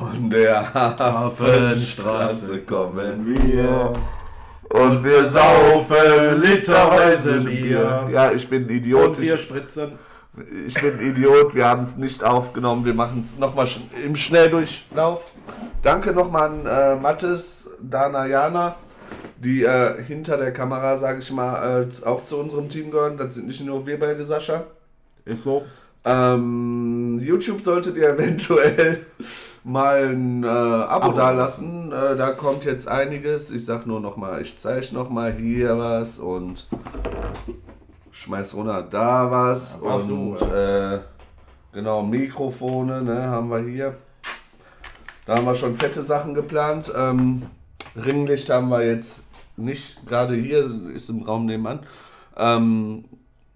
Von der Hafenstraße kommen wir. Und wir saufen literweise Bier. Ja, ich bin ein Idiot. Und wir spritzen. Ich bin ein Idiot, wir haben es nicht aufgenommen. Wir machen es nochmal im Schnelldurchlauf. Danke nochmal an äh, Mattes, Dana, Jana, die äh, hinter der Kamera, sage ich mal, äh, auch zu unserem Team gehören. Das sind nicht nur wir beide, Sascha. Ist so. Ähm, YouTube solltet ihr eventuell mal ein äh, Abo, Abo. dalassen. Äh, da kommt jetzt einiges. Ich sag nur noch mal, ich zeige noch mal hier was und schmeiß runter da was Ja, und du, äh, genau Mikrofone ne, haben wir hier. Da haben wir schon fette Sachen geplant. Ähm, Ringlicht haben wir jetzt nicht. Gerade hier ist im Raum nebenan. Ähm,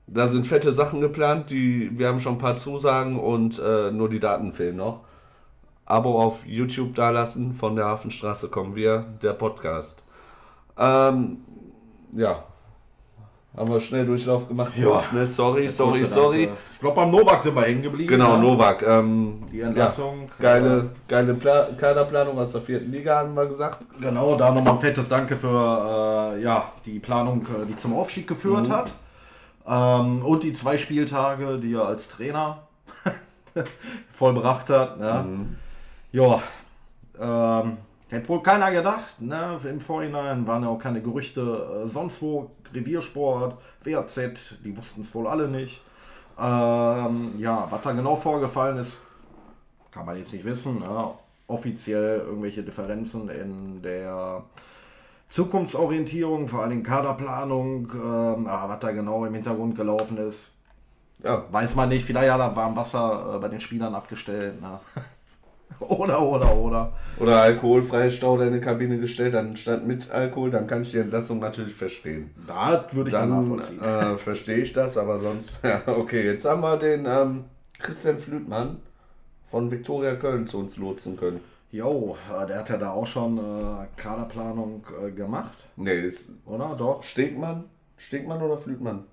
da sind fette Sachen geplant, die wir haben schon ein paar Zusagen und äh, nur die Daten fehlen noch. Abo auf YouTube dalassen, von der Hafenstraße kommen wir, der Podcast. Ähm, ja, haben wir schnell Durchlauf gemacht. Ja. Kurz, ne? Sorry, sorry, sorry. Äh, Ich glaube, beim Novak sind wir hängen geblieben. Genau, ja. Novak. Ähm, Die Entlassung. Ja, geile, geile Pla Kaderplanung aus der vierten Liga, haben wir gesagt. Genau, da nochmal ein fettes Danke für äh, ja, die Planung, äh, die zum Aufstieg geführt Mhm. hat. Ähm, und die zwei Spieltage, die er als Trainer vollbracht hat. Ne? Mhm. Ja, ähm, hätte wohl keiner gedacht. Ne? Im Vorhinein waren ja auch keine Gerüchte äh, sonst wo. Reviersport, WAZ, die wussten es wohl alle nicht. Ähm, ja, was da genau vorgefallen ist, kann man jetzt nicht wissen. Ne? Offiziell irgendwelche Differenzen in der Zukunftsorientierung, vor allem Kaderplanung, ähm, aber was da genau im Hintergrund gelaufen ist, Ja, weiß man nicht. Vielleicht hat er warm Wasser äh, bei den Spielern abgestellt. Ne? oder, oder, oder. Oder alkoholfreie Stauder in die Kabine gestellt, dann stand mit Alkohol, dann kann ich die Entlassung natürlich verstehen. Das würde ich dann, Dann nachvollziehen. äh, verstehe ich das, aber sonst. Ja, okay, jetzt haben wir den ähm, Christian Flütmann von Viktoria Köln zu uns lotsen können. Jo, äh, der hat ja da auch schon äh, Kaderplanung äh, gemacht, Nee, ist oder? Doch. Stegmann? Stegmann oder Flütmann?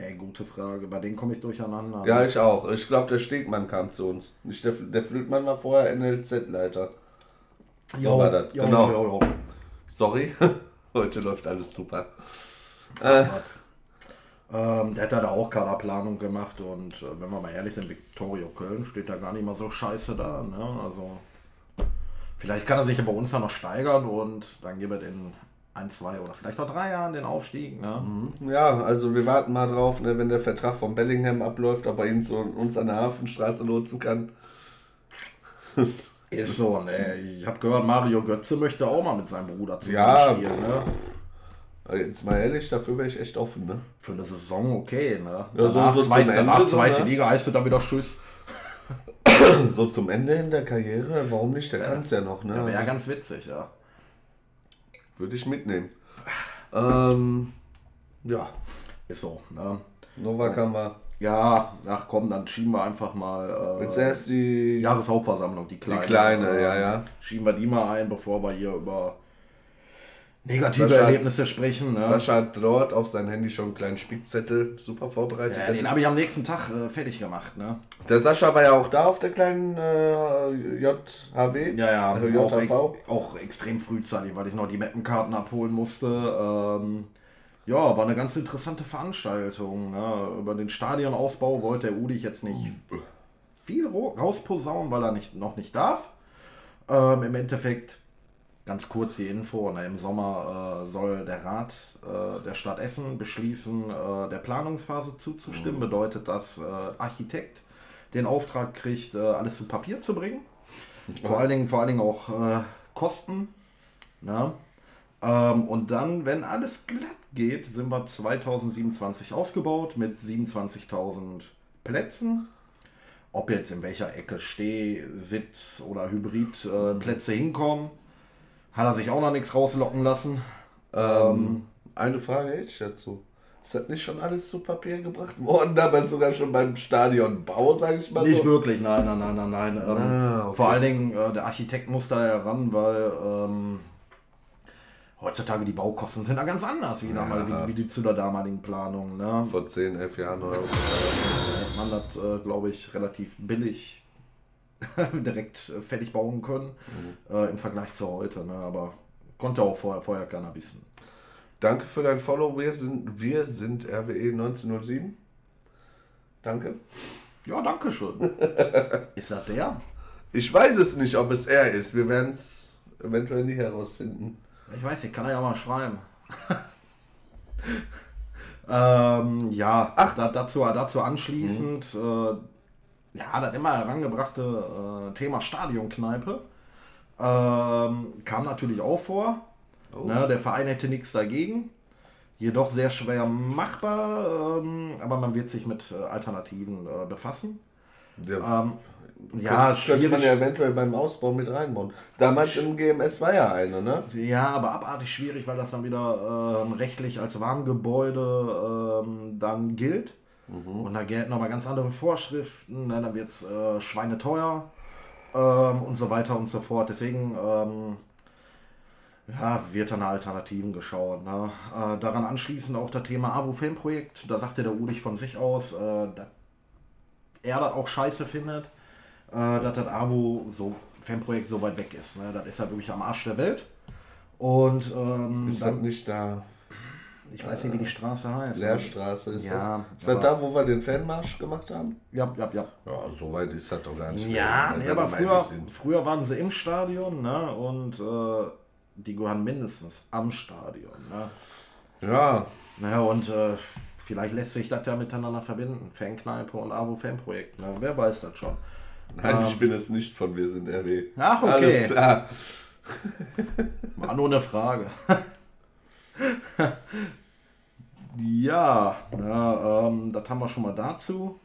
Ey, gute Frage. Bei denen komme ich durcheinander. Ja, ich auch. Ich glaube, der Stegmann kam zu uns. Nicht der, der Flütmann war vorher NLZ-Leiter. So war das. jo, genau. jo, jo. Sorry. Heute läuft alles super. Äh, Ähm, der hat ja da auch Kaderplanung gemacht und äh, wenn wir mal ehrlich sind, Victoria Köln steht da gar nicht mal so scheiße da. Ne? Also vielleicht kann er sich ja bei uns da noch steigern und dann gibt es in ein, zwei oder vielleicht auch drei Jahren den Aufstieg. Ne? ja, also wir warten mal drauf, ne, wenn der Vertrag von Bellingham abläuft, ob er ihn zu uns an der Hafenstraße lotsen kann. Ist so, ne? Ich habe gehört, Mario Götze möchte auch mal mit seinem Bruder zusammen Ja. spielen. Ne? Aber Jetzt mal ehrlich, dafür wäre ich echt offen, ne? Für eine Saison okay. Ne? Ja, so- danach so zum zweite, Ende danach so, zweite ne? Liga heißt du dann wieder Tschüss. So zum Ende in der Karriere, warum nicht? Der kann es ja noch, ne? Ja, wäre ja Also, ganz witzig, ja. Würde ich mitnehmen. Ähm, ja, Ist so. Ne? Novak haben wir. Ja, ach komm, dann schieben wir einfach mal. Äh, Jetzt erst die, Jahreshauptversammlung, die kleine. die kleine, Äh, ja, ja. Schieben wir die mal ein, bevor wir hier über negative Sascha- Erlebnisse sprechen. Ne? Sascha hat dort auf sein Handy schon einen kleinen Spickzettel super vorbereitet. Ja, den habe ich am nächsten Tag äh, fertig gemacht. Ne? der Sascha war ja auch da auf der kleinen äh, JHW. Ja, ja, äh, auch, JHV. auch extrem frühzeitig, weil ich noch die Mappenkarten abholen musste. Ähm, ja, war eine ganz interessante Veranstaltung. Ne? Über den Stadionausbau wollte der Udich jetzt nicht viel ro- rausposaunen, weil er nicht, noch nicht darf. Ähm, Im Endeffekt, ganz kurz die Info, ne, im Sommer äh, soll der Rat äh, der Stadt Essen beschließen, äh, der Planungsphase zuzustimmen. Bedeutet, dass äh, Architekt den Auftrag kriegt, äh, alles zu Papier zu bringen. Vor allen Dingen, vor allen Dingen auch äh, Kosten. Ne? Ähm, und dann, wenn alles glatt geht, sind wir 2027 ausgebaut mit 27.000 Plätzen. Ob jetzt in welcher Ecke Steh-, Sitz- oder Hybridplätze äh, Plätze hinkommen, hat er sich auch noch nichts rauslocken lassen. Ähm, eine Frage hätte ich dazu. Ist das nicht schon alles zu Papier gebracht worden? Damals sogar schon beim Stadionbau, sage ich mal Nicht so. wirklich, nein, nein, nein, nein, nein. Ähm, Ah, okay. Vor allen Dingen, äh, der Architekt muss da ja ran, weil ähm, heutzutage die Baukosten sind da ganz anders, wie, damals, Ja. wie, wie die zu der damaligen Planung. Ne? Vor 10, 11 Jahren oder so. Man das, äh, glaube ich, relativ billig direkt äh, fertig bauen können äh, im Vergleich zu heute. Ne? Aber konnte auch vorher, vorher keiner wissen. Danke für dein Follow. Wir sind, wir sind RWE 1907. Danke. Ja, danke schön. ist das der? Ich weiß es nicht, ob es er ist. Wir werden es eventuell nie herausfinden. Ich weiß nicht, kann er ja mal schreiben. ähm, ja, ach, da, dazu, dazu anschließend, äh, ja, das immer herangebrachte äh, Thema Stadionkneipe ähm, kam natürlich auch vor. Ne, der Verein hätte nichts dagegen. Jedoch sehr schwer machbar, ähm, aber man wird sich mit äh, Alternativen äh, befassen. Der Ähm, ja, könnte man ja eventuell beim Ausbau mit reinbauen. Damals im GMS war ja eine, ne? Ja, aber abartig schwierig, weil das dann wieder ähm, rechtlich als Warngebäude ähm, dann gilt. Und da gelten aber ganz andere Vorschriften. Ne? Dann wird es äh, schweineteuer ähm, und so weiter und so fort. Deswegen ähm, ja, wird dann Alternativen geschaut. Ne? Äh, daran anschließend auch das Thema AWO-Filmprojekt. Da sagte der Ulich von sich aus, äh, dass er das auch scheiße findet, äh, dass das AWO so Fanprojekt so weit weg ist. Ne? Das ist ja wirklich am Arsch der Welt. Und ähm, Ist das dann, nicht da ich weiß nicht, wie die Straße heißt. Leerstraße? Ist Ja, das? Ist das da, wo wir den Fanmarsch gemacht haben? Ja, ja, ja. Ja, so weit ist das doch gar nicht. Ja, mehr, nee, wenn aber früher, früher waren sie im Stadion ne? und äh, die gehören mindestens am Stadion. Ne? Ja, Naja, und äh, vielleicht lässt sich das ja miteinander verbinden. Fankneipe und AWO-Fanprojekt. Ne? Wer weiß das schon. nein, Ähm. ich bin es nicht von Wir sind RW. Ach, okay. Alles klar. War nur eine Frage. ja, na, ähm, das haben wir schon mal dazu.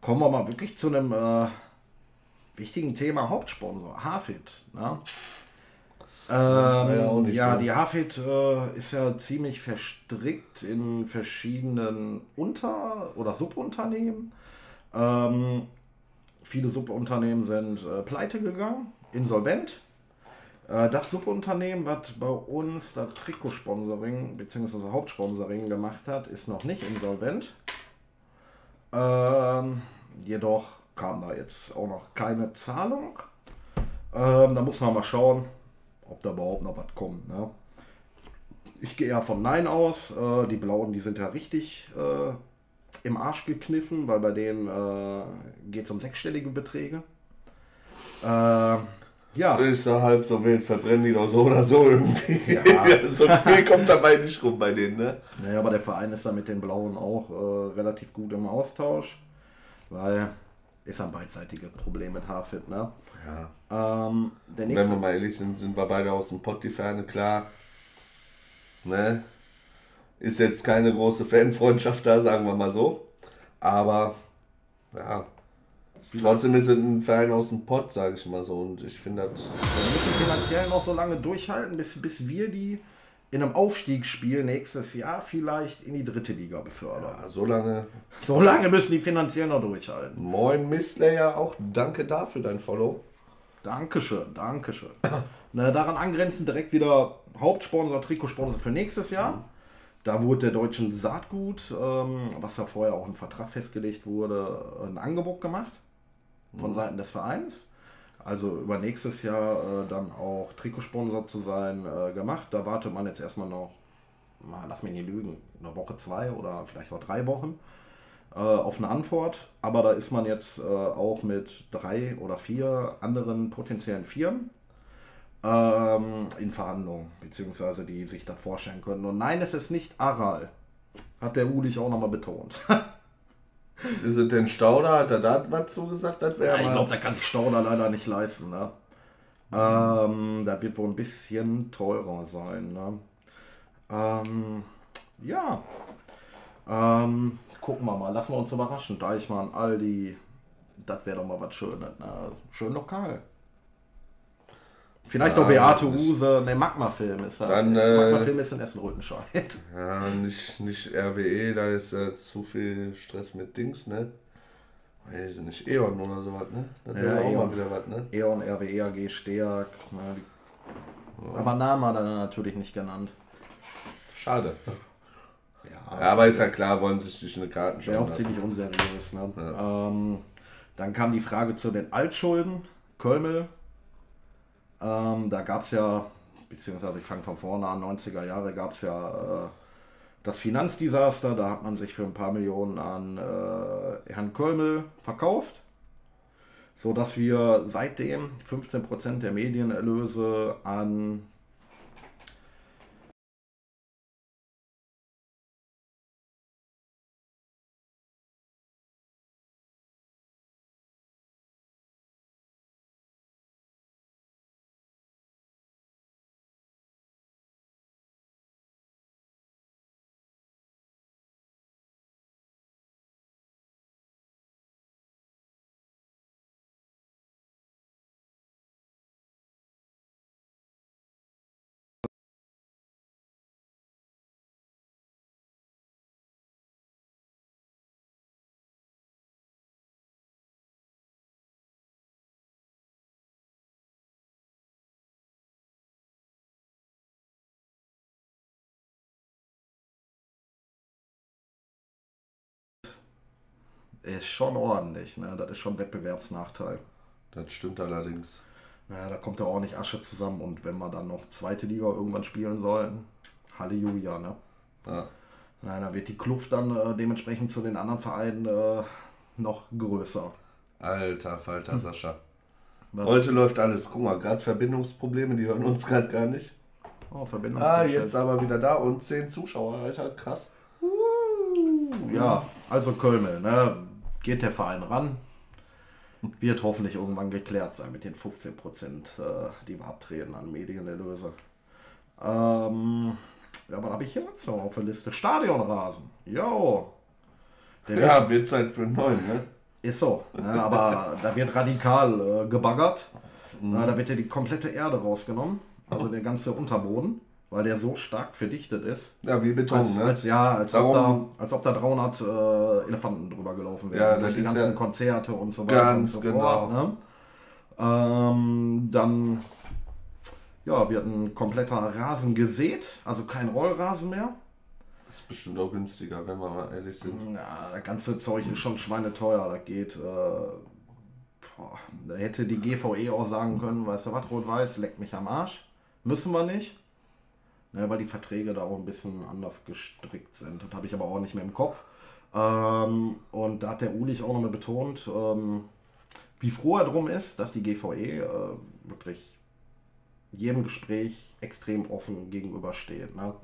Kommen wir mal wirklich zu einem äh, wichtigen Thema Hauptsponsor, Hafit. Ne? ja Ähm, ja, so. die Hafit äh, ist ja ziemlich verstrickt in verschiedenen Unter- oder Subunternehmen. Ähm, viele Subunternehmen sind äh, pleite gegangen, insolvent. Äh, das Subunternehmen, was bei uns das Trikotsponsoring bzw. Hauptsponsoring gemacht hat, ist noch nicht insolvent. Ähm, jedoch kam da jetzt auch noch keine Zahlung. Ähm, da muss man mal schauen, ob da überhaupt noch was kommt. Ne? Ich gehe eher von Nein aus. Äh, die Blauen, die sind ja richtig äh, im Arsch gekniffen, weil bei denen äh, geht es um sechsstellige Beträge. Äh, ja, Ist doch halb so wild, verbrennen die doch so oder so irgendwie. Ja. so viel kommt dabei nicht rum bei denen, ne? naja, aber der Verein ist da mit den Blauen auch äh, relativ gut im Austausch, weil ist ein beidseitiges Problem mit Hafit. Ne? Ja. Ähm, Wenn wir mal ehrlich sind, sind wir beide aus dem Pott die Ferne, klar. Ne? Ist jetzt keine große Fanfreundschaft da, sagen wir mal so. Aber, ja. Trotzdem ist es ein Verein aus dem Pott, sage ich mal so. Und ich finde das. Wir müssen finanziell noch so lange durchhalten, bis, bis wir die in einem Aufstiegsspiel nächstes Jahr vielleicht in die dritte Liga befördern. Ja, so lange. So lange müssen die finanziell noch durchhalten. Moin, Misslayer, auch danke dafür dein Follow. Dankeschön, Dankeschön. Na, daran angrenzend direkt wieder Hauptsponsor, Trikotsponsor für nächstes Jahr. Da wurde der deutschen Saatgut, ähm, was ja vorher auch im Vertrag festgelegt wurde, ein Angebot gemacht von Seiten des Vereins. Also über nächstes Jahr äh, dann auch Trikotsponsor zu sein äh, gemacht. Da wartet man jetzt erstmal noch, mal, lass mich nicht lügen, eine Woche, zwei oder vielleicht auch drei Wochen äh, auf eine Antwort. Aber da ist man jetzt äh, auch mit drei oder vier anderen potenziellen Firmen ähm, in Verhandlungen, beziehungsweise die sich das vorstellen können. Und nein, es ist nicht Aral. Hat der Ulich auch nochmal betont. Ist es denn Stauder? Hat er da was zugesagt? Das wäre Ja, ich glaube, da kann sich Stauder leider nicht leisten. Ne? Ähm, das wird wohl ein bisschen teurer sein. Ne? Ähm, ja. Ähm, gucken wir mal, lassen wir uns überraschen. Deichmann, Aldi, das wäre doch mal was Schönes. Ne? Schön lokal. Vielleicht Ja, auch Beate nicht- Huse, ne, Magma-Film ist das. Dann, äh, Magma-Film ist in Essen-Rüttenscheid. Ja, nicht, nicht RWE, da ist äh, zu viel Stress mit Dings, ne? Weiß ich nicht, E.ON oder sowas, ne? Das Ja, auch E.ON. mal wieder was, ne? E.ON, RWE AG, Steag. Ne, aber Namen hat er natürlich nicht genannt. Schade. Ja, Ja, aber ist ja klar, wollen sich nicht eine Karten schauen auch ziemlich unseriös. Ne? Ähm, Dann kam die Frage zu den Altschulden, Kölmel. Ähm, da gab es ja, beziehungsweise ich fange von vorne an, 90er Jahre gab es ja äh, das Finanzdesaster. Da hat man sich für ein paar Millionen an äh, Herrn Kölmel verkauft. So dass wir seitdem 15% der Medienerlöse an ist schon ordentlich. Ne? Das ist schon Wettbewerbsnachteil. Das stimmt allerdings. Naja, da kommt ja auch nicht Asche zusammen. Und wenn wir dann noch zweite Liga irgendwann spielen sollten, Halleluja, ne? Ja. Nein, dann wird die Kluft dann äh, dementsprechend zu den anderen Vereinen äh, noch größer. Alter Falter, Hm. Sascha. Was? Heute läuft alles. Guck mal, gerade Verbindungsprobleme, die hören uns gerade gar nicht. Oh, Verbindung. Ah, jetzt aber wieder da und 10 Zuschauer, Alter, krass. Ja, also Kölmel, ne? Geht der Verein ran. Wird hoffentlich irgendwann geklärt sein mit den 15 Prozent, äh, die wir abtreten an Medienerlöse. Ähm, ja, was habe ich hier sonst noch auf der Liste? Stadionrasen. Jo. Der wird, Ja, wird Zeit für einen neuen, ne? Ist so. Ne? Aber da wird radikal äh, gebaggert. Äh, da wird ja die komplette Erde rausgenommen. Also der ganze Unterboden. Weil der so stark verdichtet ist. Ja, wie Beton, Als, ne? als, ja, als ob, da, als ob da 300 äh, Elefanten drüber gelaufen wären. Ja, durch das die ganzen ja Konzerte und so weiter ganz und so genau. fort. Ne? Ähm, dann ja, wird ein kompletter Rasen gesät, also kein Rollrasen mehr. Ist bestimmt auch günstiger, wenn wir mal ehrlich sind. Ja, das ganze Zeug ist schon schweineteuer. Das geht. Äh, boah, da hätte die GVE auch sagen können, weißt du was, Rot-Weiß, leckt mich am Arsch. Müssen wir nicht. Ne, weil die Verträge da auch ein bisschen anders gestrickt sind. Das habe ich aber auch nicht mehr im Kopf. Ähm, und da hat der Ulich auch nochmal betont, ähm, wie froh er drum ist, dass die GVE äh, wirklich jedem Gespräch extrem offen gegenübersteht. Ne?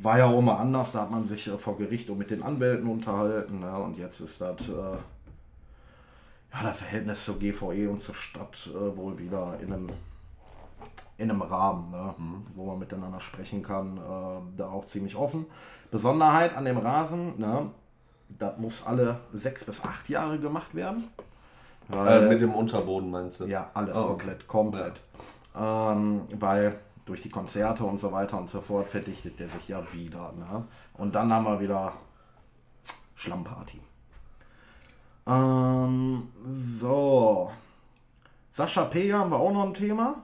War ja auch mal anders, da hat man sich äh, vor Gericht und mit den Anwälten unterhalten. Ne? Und jetzt ist das äh, ja, Verhältnis zur GVE und zur Stadt äh, wohl wieder in einem, in einem Rahmen, ne? wo man miteinander sprechen kann. Äh, da auch ziemlich offen. Besonderheit an dem Rasen, ne? das muss alle sechs bis acht Jahre gemacht werden. Äh, Weil- mit dem Unterboden meinst du? ja, alles Oh. komplett, komplett. Ähm, weil durch die Konzerte und so weiter und so fort verdichtet der sich ja wieder. Ne? Und dann haben wir wieder Schlammparty. Ähm, so. Sascha P. haben wir auch noch ein Thema.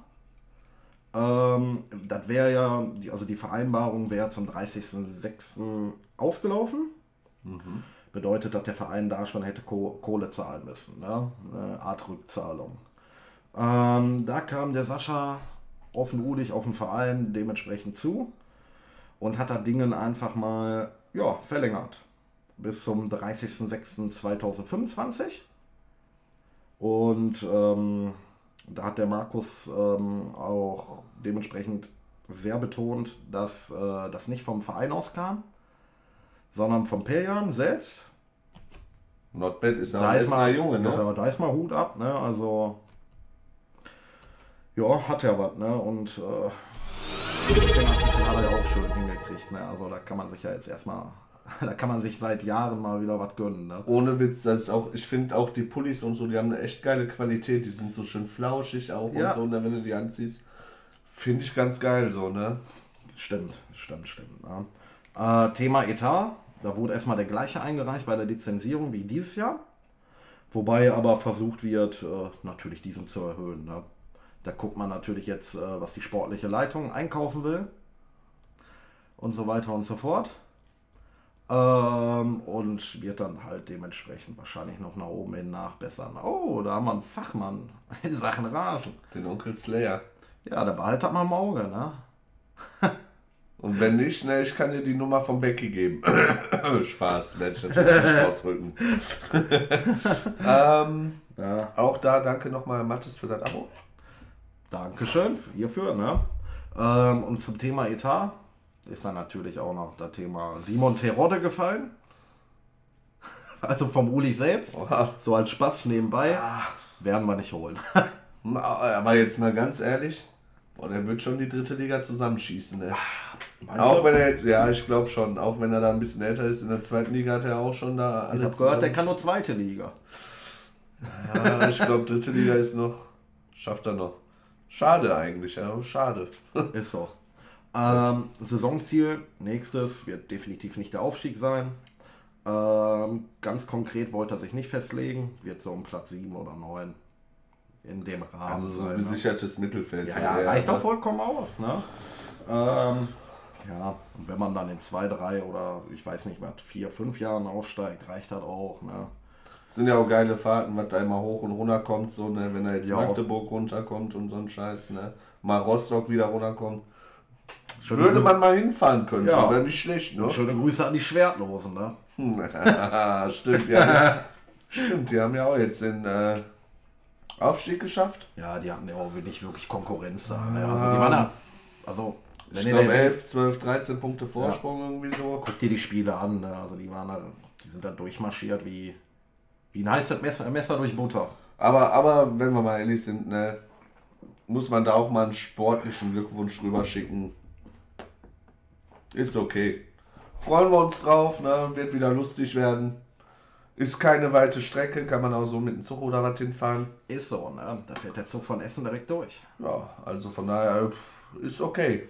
Ähm, das wäre ja, die- also die Vereinbarung wäre zum 30.06. ausgelaufen. Bedeutet, dass der Verein da schon hätte Ko Kohle zahlen müssen. Ne? Eine Art Rückzahlung. Ähm, da kam der Sascha offenudig auf den Verein dementsprechend zu und hat da Dingen einfach mal ja, verlängert. Bis zum 30.06.2025. Und ähm, da hat der Markus ähm, auch dementsprechend sehr betont, dass äh, das nicht vom Verein auskam, sondern vom Peljan selbst. Not bad ist ja Da ein ist mal, Junge, ne? ja, da ist mal Hut ab, ne? Also ja, hat ja was, ne? Und äh, hat er ja auch schön hingekriegt, ne? Also da kann man sich ja jetzt erstmal, da kann man sich seit Jahren mal wieder was gönnen, ne? Ohne Witz, das ist auch, ich finde auch die Pullis und so, die haben eine echt geile Qualität, die sind so schön flauschig auch Ja. und so, ne, wenn du die anziehst. Finde ich ganz geil so, ne? Stimmt, stimmt, stimmt. Ja. Äh, Thema Etat, da wurde erstmal der gleiche eingereicht bei der Lizenzierung wie dieses Jahr. Wobei aber versucht wird, äh, natürlich diesen zu erhöhen. Ne? Da guckt man natürlich jetzt, äh, was die sportliche Leitung einkaufen will. Und so weiter und so fort. Ähm, und wird dann halt dementsprechend wahrscheinlich noch nach oben hin nachbessern. Oh, da haben wir einen Fachmann in Sachen Rasen. Den Onkel Slayer. Ja, der behaltet mal im Auge, ne? Und wenn nicht, ne, ich kann dir die Nummer von Becky geben. Spaß, werde ich natürlich nicht ausrücken. ähm, Ja. auch da danke nochmal Mathis für das Abo. Dankeschön hierfür, ne? Ähm, und zum Thema Etat ist dann natürlich auch noch das Thema Simon Terodde gefallen. Also vom Uli selbst. Oha. So als Spaß nebenbei. Werden wir nicht holen. Na, Aber jetzt mal ganz ehrlich, boah, der wird schon die dritte Liga zusammenschießen. Ne? Meinst Auch du? wenn er jetzt, ja, ich glaube schon, auch wenn er da ein bisschen älter ist, in der zweiten Liga hat er auch schon da ich alle habe gehört, der kann nur zweite Liga. Ja, ich glaube, dritte Liga ist noch, schafft er noch. Schade eigentlich, ja, schade. Ist so. Ähm, Saisonziel, nächstes, wird definitiv nicht der Aufstieg sein. Ähm, ganz konkret wollte er sich nicht festlegen, wird so um Platz 7 oder 9 in dem Rahmen Also so sein. ne? besichertes Mittelfeld. Ja, ja, reicht ne? auch vollkommen aus. Ne? Ähm, ja, und wenn man dann in zwei, drei oder ich weiß nicht was, vier, fünf Jahren aufsteigt, reicht das auch. Ne? Sind ja auch geile Fahrten, was da immer hoch und runter kommt, so, ne, wenn er jetzt Ja. Magdeburg runterkommt und so ein Scheiß, ne. Mal Rostock wieder runterkommt. Schöne Würde man mal hinfahren können, Ja. aber nicht schlecht, ne? Schöne Grüße an die Schwertlosen. Ne? Stimmt, ja. Stimmt, die haben ja auch jetzt den äh, Aufstieg geschafft. Ja, die hatten ja auch nicht wirklich Konkurrenz da. Ne? Also, die waren da, also, wenn Ich glaube den- 11, 12, 13 Punkte Vorsprung irgendwie so. guck dir die Spiele an. Ne? Also, die waren da, die sind da durchmarschiert wie, wie ein heißes Messer, Messer durch Butter. Aber, aber wenn wir mal ehrlich sind, ne, muss man da auch mal einen sportlichen Glückwunsch rüber schicken. Ist okay. Freuen wir uns drauf, ne? wird wieder lustig werden. Ist keine weite Strecke, kann man auch so mit dem Zug oder was hinfahren. Ist so, ne? Da fährt der Zug von Essen direkt durch. Ja, also von daher ist okay.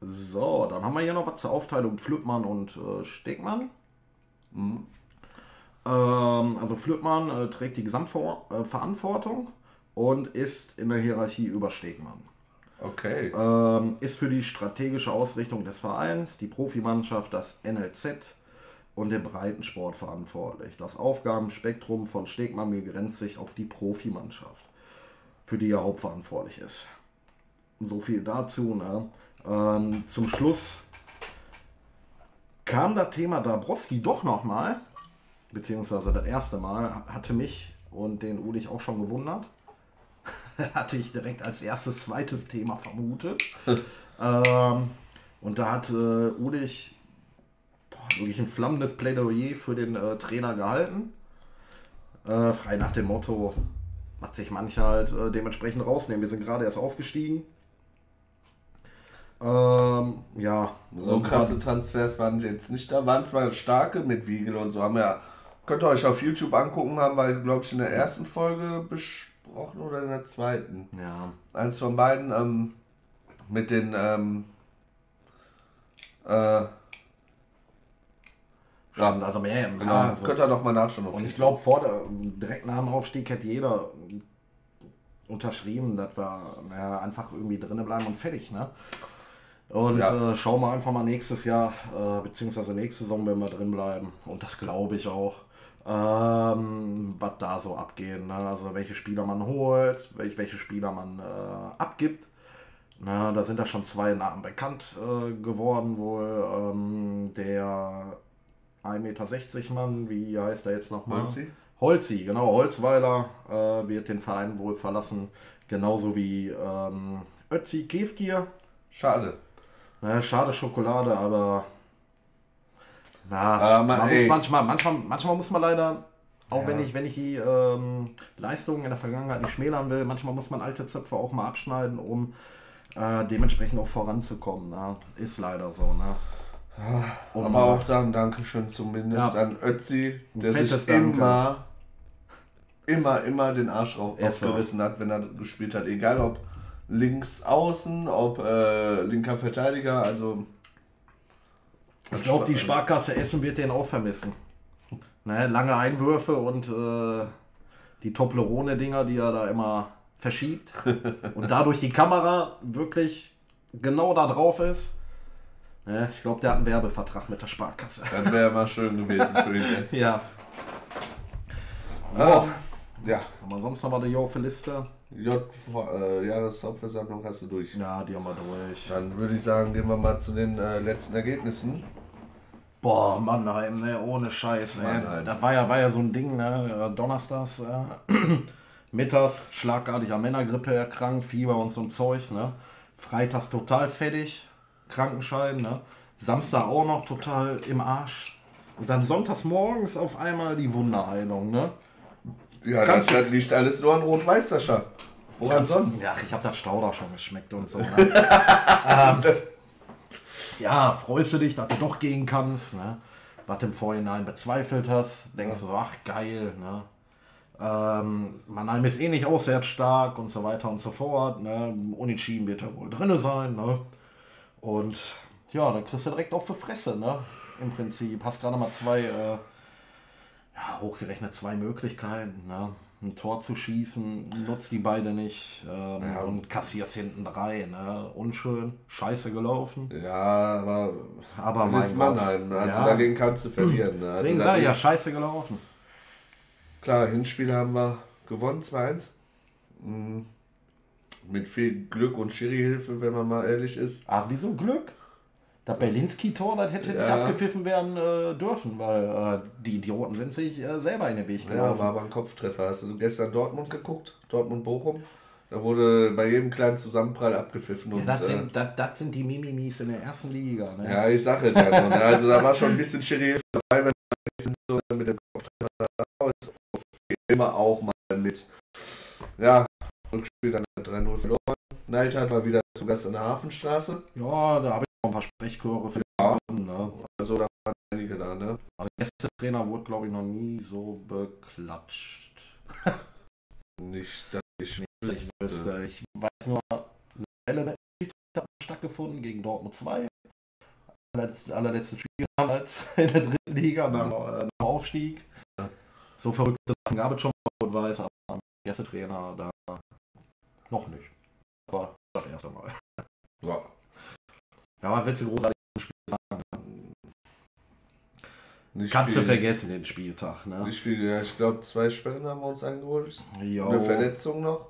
So, dann haben wir hier noch was zur Aufteilung Flüttmann und äh, Stegmann. Mhm. Ähm, also Flüttmann äh, trägt die Gesamtverantwortung und ist in der Hierarchie über Stegmann. Okay. Ähm, ist für die strategische Ausrichtung des Vereins, die Profimannschaft, das NLZ und den Breitensport verantwortlich. Das Aufgabenspektrum von Stegmann begrenzt sich auf die Profimannschaft, für die er hauptverantwortlich ist. So viel dazu. Ne? Ähm, zum Schluss kam das Thema Dabrowski doch nochmal, beziehungsweise das erste Mal, hatte mich und den Ulich auch schon gewundert. hatte ich direkt als erstes zweites Thema vermutet. ähm, und da hat äh, Ulich boah, wirklich ein flammendes Plädoyer für den äh, Trainer gehalten. Äh, frei nach dem Motto, was sich manche halt äh, dementsprechend rausnehmen. Wir sind gerade erst aufgestiegen. Ähm, ja, So krasse Transfers waren jetzt nicht da. Waren zwar starke mit Wiegel und so. Haben wir, könnt ihr euch auf YouTube angucken, haben wir, glaube ich, in der ersten Folge besprochen oder in der zweiten. Ja, Eins von beiden ähm, mit den ähm, äh, stimmt, also mehr. genau, ja, so könnt ihr noch mal nachschauen. Und ich glaube, vor der, direkt nach dem Aufstieg hätte jeder unterschrieben, dass wir naja, einfach irgendwie drinnen bleiben und fertig. Ne? Und Ja. äh, schauen wir einfach mal nächstes Jahr, äh, beziehungsweise nächste Saison, wenn wir drin bleiben. Und das glaube ich auch. Ähm, was da so abgeht. Ne? Also welche Spieler man holt, welche, welche Spieler man äh, abgibt. Na, da sind da schon zwei Namen bekannt äh, geworden, wohl ähm, der 1,60 Meter Mann, wie heißt er jetzt nochmal? Holzi? Holzi, genau, Holzweiler äh, wird den Verein wohl verlassen, genauso wie ähm, Ötzi Kefkir. Schade. Na, schade Schokolade, aber na, Aber man- man muss manchmal, manchmal, manchmal muss man leider, auch Ja. wenn ich, wenn ich die ähm, Leistungen in der Vergangenheit nicht schmälern will, manchmal muss man alte Zöpfe auch mal abschneiden, um äh, dementsprechend auch voranzukommen. Na, ist leider so, ne? Und Aber auch dann Dankeschön zumindest Ja. an Ötzi, der sich immer, immer, immer den Arsch so. aufgerissen hat, wenn er gespielt hat. Egal ob links außen, ob äh, linker Verteidiger, also. Ich glaube, die Sparkasse Essen wird den auch vermissen. Ne, lange Einwürfe und äh, die Toblerone-Dinger, die er da immer verschiebt. und dadurch die Kamera wirklich genau da drauf ist. Ne, ich glaube, der hat einen Werbevertrag mit der Sparkasse. Das wäre mal schön gewesen für ihn. Ja. Ah, ja, Haben wir sonst noch was auf der Liste? J äh, Jahreshauptversammlung hast du durch. Ja, die haben wir durch. Dann würde ich sagen, gehen wir mal zu den äh, letzten Ergebnissen. Boah, Mannheim, ne, ohne Scheiß, ey. Das war ja, war ja so ein Ding, ne? äh, Donnerstags, äh, mittags schlagartig an Männergrippe erkrankt, Fieber und so ein Zeug, ne? Freitags total fettig, Krankenschein, ne? Samstag auch noch total im Arsch. Und dann sonntags morgens auf einmal die Wunderheilung, ne? Ja, das, das liegt alles nur an Rot-Weiß, Sascha. Woran sonst? Ja, ich habe das Stauder schon geschmeckt und so. Ne? ähm, ja, freust du dich, dass du doch gehen kannst, ne? Was du im Vorhinein bezweifelt hast, denkst du so, ach geil, ne? Ähm, Mannheim ist eh nicht auswärts stark und so weiter und so fort. Ne? Unentschieden wird er wohl drinne sein. Ne? Und ja, dann kriegst du direkt auf die Fresse. Ne? Im Prinzip hast gerade mal zwei, äh, ja, hochgerechnet zwei Möglichkeiten. Ne? Ein Tor zu schießen, nutzt die beide nicht ähm, Ja. und kassierst hinten drei. Ne? Unschön, scheiße gelaufen. Ja, aber Aber mein ist. Mannheim. ne? Also Ja. dagegen kannst du verlieren. Ne? Also Deswegen sage ich ja, scheiße gelaufen. Klar, Hinspiel haben wir gewonnen, 2-1. Mhm. Mit viel Glück und Schiri-Hilfe, wenn man mal ehrlich ist. Ach, wieso Glück? Das Berlinski-Tor, das hätte nicht Ja. abgepfiffen werden äh, dürfen, weil äh, die Idioten sind sich äh, selber in den Weg Ja, gelaufen. war aber ein Kopftreffer. Hast du gestern Dortmund geguckt? Dortmund-Bochum? Da wurde bei jedem kleinen Zusammenprall abgepfiffen. Ja, Und, das, äh, sind, das, das sind die Mimimis in der ersten Liga. Ne? ja, ich sag es ja nur. ne? Also da war schon ein bisschen Schiri-Hilfe dabei, wenn bisschen so mit dem Kopftreffer raus. Immer auch mal mit. Ja, Rückspiel dann 3-0 verloren. Neidhardt war wieder zu Gast an der Hafenstraße. Ja, da habe ein paar Sprechchöre für die Abend, ne? Also da waren einige da, ne? Aber der erste Trainer wurde, glaube ich, noch nie so beklatscht. Nicht, dass ich Ich, wüsste. wüsste. ich weiß nur, Welle hat stattgefunden gegen Dortmund 2. Allerletzte, allerletzte Spiel damals in der dritten Liga nach, äh, nach Aufstieg. Ja. So verrückte Sachen gab es schon Rot-Weiß, aber der erste Trainer da noch nicht. War das erste Mal. Ja. Ja, was willst du großartig Spiel sagen? Nicht Kannst du viel, vergessen, den Spieltag. Ne? Nicht viel, ja, ich glaube, zwei Sperren haben wir uns eingeholt. Jo, Eine Verletzung noch.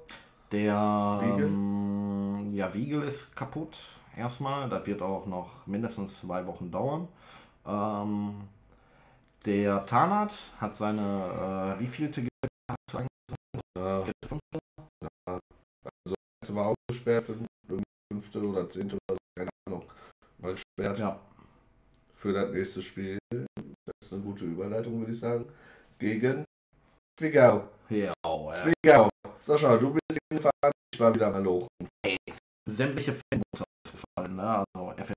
Der Wiegel? Ähm, ja, Wiegel ist kaputt erstmal. Das wird auch noch mindestens zwei Wochen dauern. Ähm, der Tarnat hat seine, äh, wie vielte gehabt? Ja, fünfte? jetzt war auch gesperrt für irgendwie fünfte oder zehnte oder so, keine Ahnung. Mal gesperrt Ja. für das nächste Spiel. Das ist eine gute Überleitung, würde ich sagen. Gegen Zwickau. Ja, ja. Zwickau. Sascha, du bist hingefahren, ich war wieder mal hoch. Sämtliche Fanbusse ausgefallen. Ne? Also, FF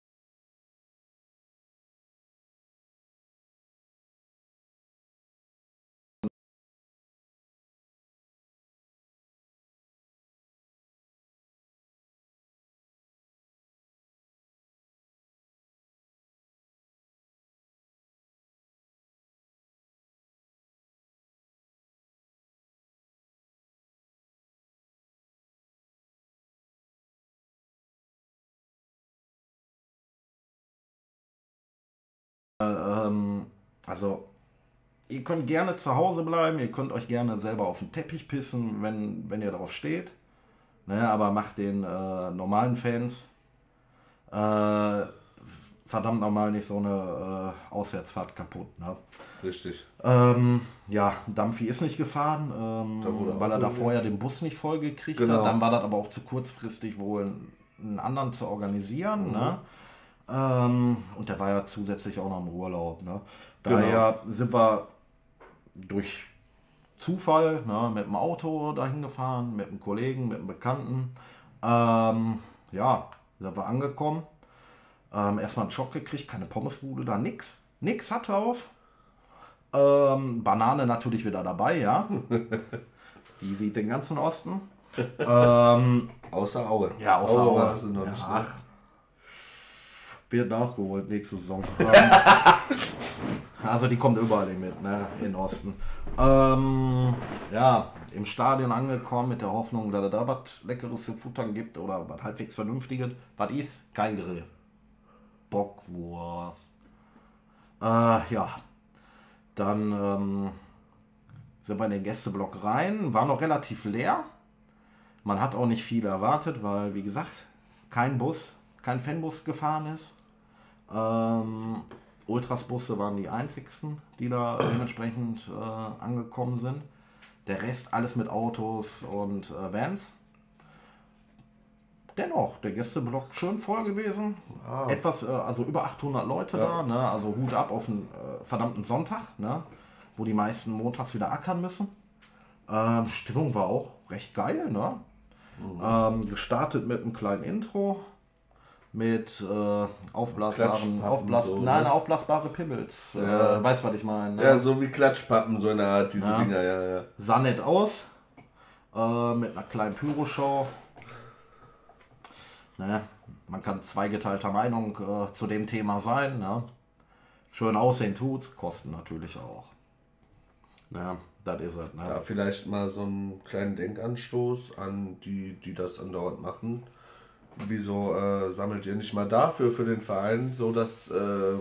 ähm, also ihr könnt gerne zu Hause bleiben, ihr könnt euch gerne selber auf den Teppich pissen, wenn, wenn ihr darauf steht. Ne, aber macht den äh, normalen Fans äh, verdammt nochmal nicht so eine äh, Auswärtsfahrt kaputt. Ne? Richtig. Ähm, ja, Dampfi ist nicht gefahren, ähm, weil er da vorher den Bus nicht voll gekriegt Genau. hat. Dann war das aber auch zu kurzfristig wohl einen anderen zu organisieren. Mhm. Ne? Ähm, und der war ja zusätzlich auch noch im Urlaub. Ne? Genau. Daher sind wir durch Zufall ne, mit dem Auto dahin gefahren, mit einem Kollegen, mit einem Bekannten. Ähm, ja, sind wir angekommen. Ähm, erstmal einen Schock gekriegt, keine Pommesbude, da nix. Nix hat drauf. Ähm, Banane natürlich wieder dabei, ja. Die sieht den ganzen Osten. ähm, Außer Aue. ja, außer Aue Aue. ja, ne? ach, wird nachgeholt nächste Saison. Also die kommt überall mit, ne, in Osten. Ähm, ja, im Stadion angekommen mit der Hoffnung, dass es da was Leckeres zu futtern gibt oder was halbwegs Vernünftiges. Was ist? Kein Grill. Bockwurst. Äh, ja. Dann ähm, sind wir in den Gästeblock rein. War noch relativ leer. Man hat auch nicht viel erwartet, weil, wie gesagt, kein Bus, kein Fanbus gefahren ist. Ähm, Ultras-Busse waren die einzigsten, die da dementsprechend äh, angekommen sind. Der Rest alles mit Autos und äh, Vans. Dennoch, der Gästeblock schön voll gewesen. Ah. Etwas, äh, also über 800 Leute Ja. da, ne? also Hut ab auf einen äh, verdammten Sonntag, ne? wo die meisten montags wieder ackern müssen. Ähm, Stimmung war auch recht geil. Ne? Ähm, gestartet mit einem kleinen Intro mit äh, aufblasbaren, aufblas so, ne? nein, aufblasbare Pimmels. Ja. Äh, weißt was ich meine? Ne? Ja, so wie Klatschpappen, so eine Art, diese Ja. Dinger, ja, ja. sah nett aus. Äh, mit einer kleinen Pyroshow. Ne? Man kann zweigeteilter Meinung äh, zu dem Thema sein. Ne? Schön aussehen tut's, kosten natürlich auch. Ne? Das ist es. Ne? Da vielleicht mal so einen kleinen Denkanstoß an die, die das andauernd machen. Wieso äh, sammelt ihr nicht mal dafür für den Verein, so dass äh,